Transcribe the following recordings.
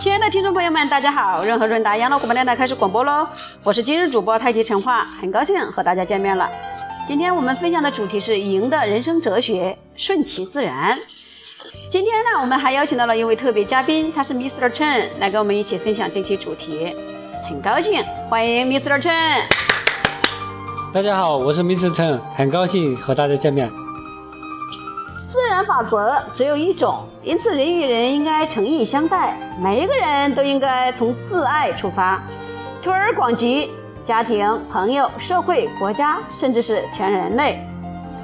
亲爱的听众朋友们，大家好！润和润达养老广播电台开始广播喽，我是今日主播太极陈化，很高兴和大家见面了。今天我们分享的主题是赢的人生哲学，顺其自然。今天呢，我们还邀请到了一位特别嘉宾，他是 Mr. Chen，来跟我们一起分享这期主题，很高兴欢迎 Mr. Chen。大家好，我是 Mr. Chen，很高兴和大家见面。自然法则只有一种，因此人与人应该诚意相待，每一个人都应该从自爱出发，推而广及家庭、朋友、社会、国家，甚至是全人类。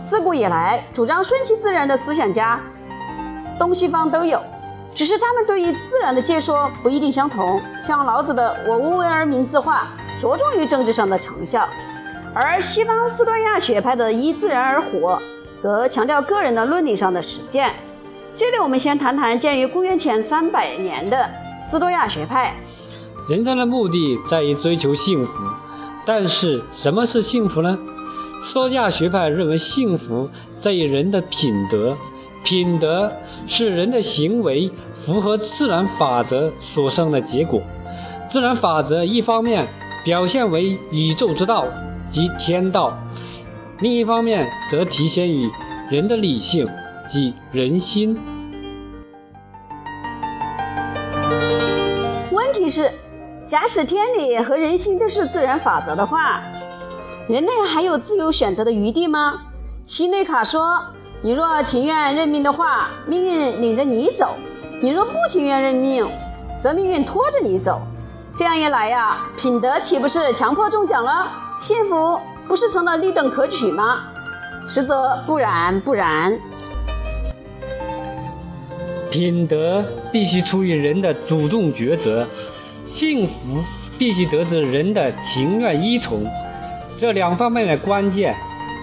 自古以来，主张顺其自然的思想家，东西方都有，只是他们对于自然的解说不一定相同。像老子的“我无为而民”自化，着重于政治上的成效，而西方斯多亚学派的“依自然而活”。则强调个人的伦理上的实践。这里我们先谈谈建于公元前三百年的斯多亚学派。人生的目的在于追求幸福，但是什么是幸福呢？斯多亚学派认为，幸福在于人的品德，品德是人的行为符合自然法则所生的结果。自然法则一方面表现为宇宙之道及天道。另一方面，则体现于人的理性及人心。问题是，假使天理和人心都是自然法则的话，人类还有自由选择的余地吗？西内卡说：“你若情愿认命的话，命运领着你走；你若不情愿认命，则命运拖着你走。这样一来呀，品德岂不是强迫中奖了？幸福？”不是成了立等可取吗？实则不然，不然。品德必须出于人的主动抉择，幸福必须得自人的情愿依从。这两方面的关键，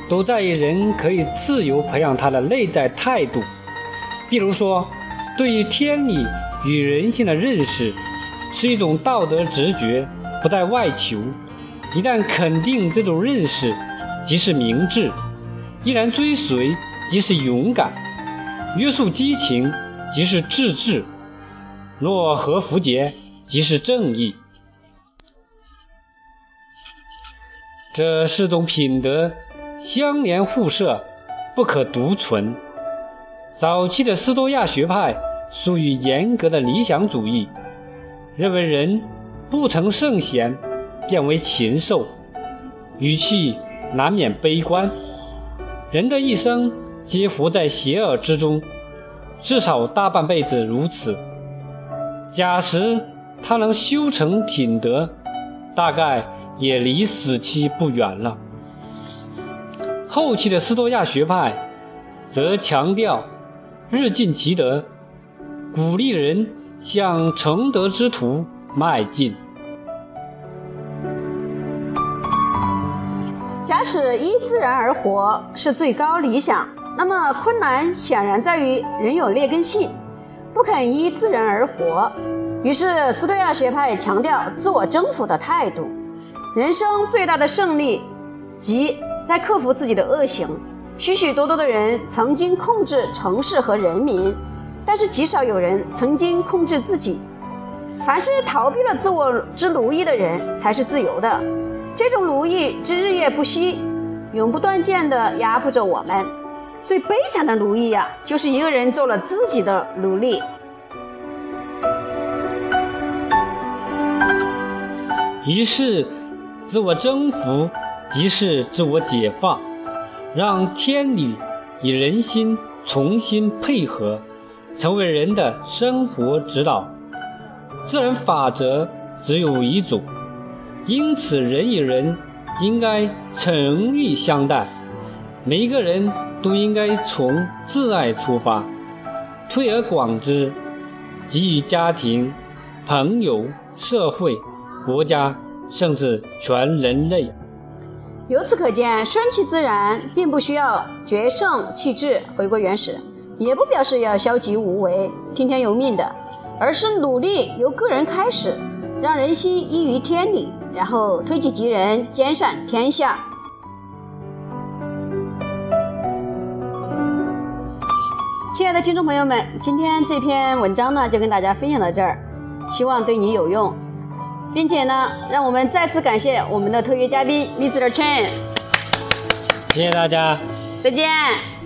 都在于人可以自由培养他的内在态度。比如说，对于天理与人性的认识，是一种道德直觉，不待外求。一旦肯定这种认识，即是明智；依然追随，即是勇敢；约束激情，即是自治；若合符节，即是正义。这四种品德相连互射，不可独存。早期的斯多亚学派属于严格的理想主义，认为人不成圣贤。变为禽兽，语气难免悲观。人的一生皆活在邪恶之中，至少大半辈子如此。假使他能修成品德，大概也离死期不远了。后期的斯多亚学派则强调日进其德，鼓励人向成德之途迈进。假使依自然而活是最高理想，那么困难显然在于人有劣根性，不肯依自然而活。于是斯多亚学派强调自我征服的态度。人生最大的胜利，即在克服自己的恶行。许许多多的人曾经控制城市和人民，但是极少有人曾经控制自己。凡是逃避了自我之奴役的人，才是自由的。这种奴役之日夜不息，永不断见地压迫着我们。最悲惨的奴役呀，就是一个人做了自己的奴隶。于是，自我征服即是自我解放，让天理与人心重新配合，成为人的生活指导。自然法则只有一种。因此，人与人应该诚意相待，每一个人都应该从自爱出发，推而广之，给予家庭、朋友、社会、国家，甚至全人类。由此可见，顺其自然并不需要决胜弃智回归原始，也不表示要消极无为、听天由命的，而是努力由个人开始，让人心依于天理。然后推己及人，兼善天下。亲爱的听众朋友们，今天这篇文章呢就跟大家分享到这儿，希望对你有用，并且呢，让我们再次感谢我们的特约嘉宾 Mr. Chen，谢谢大家，再见。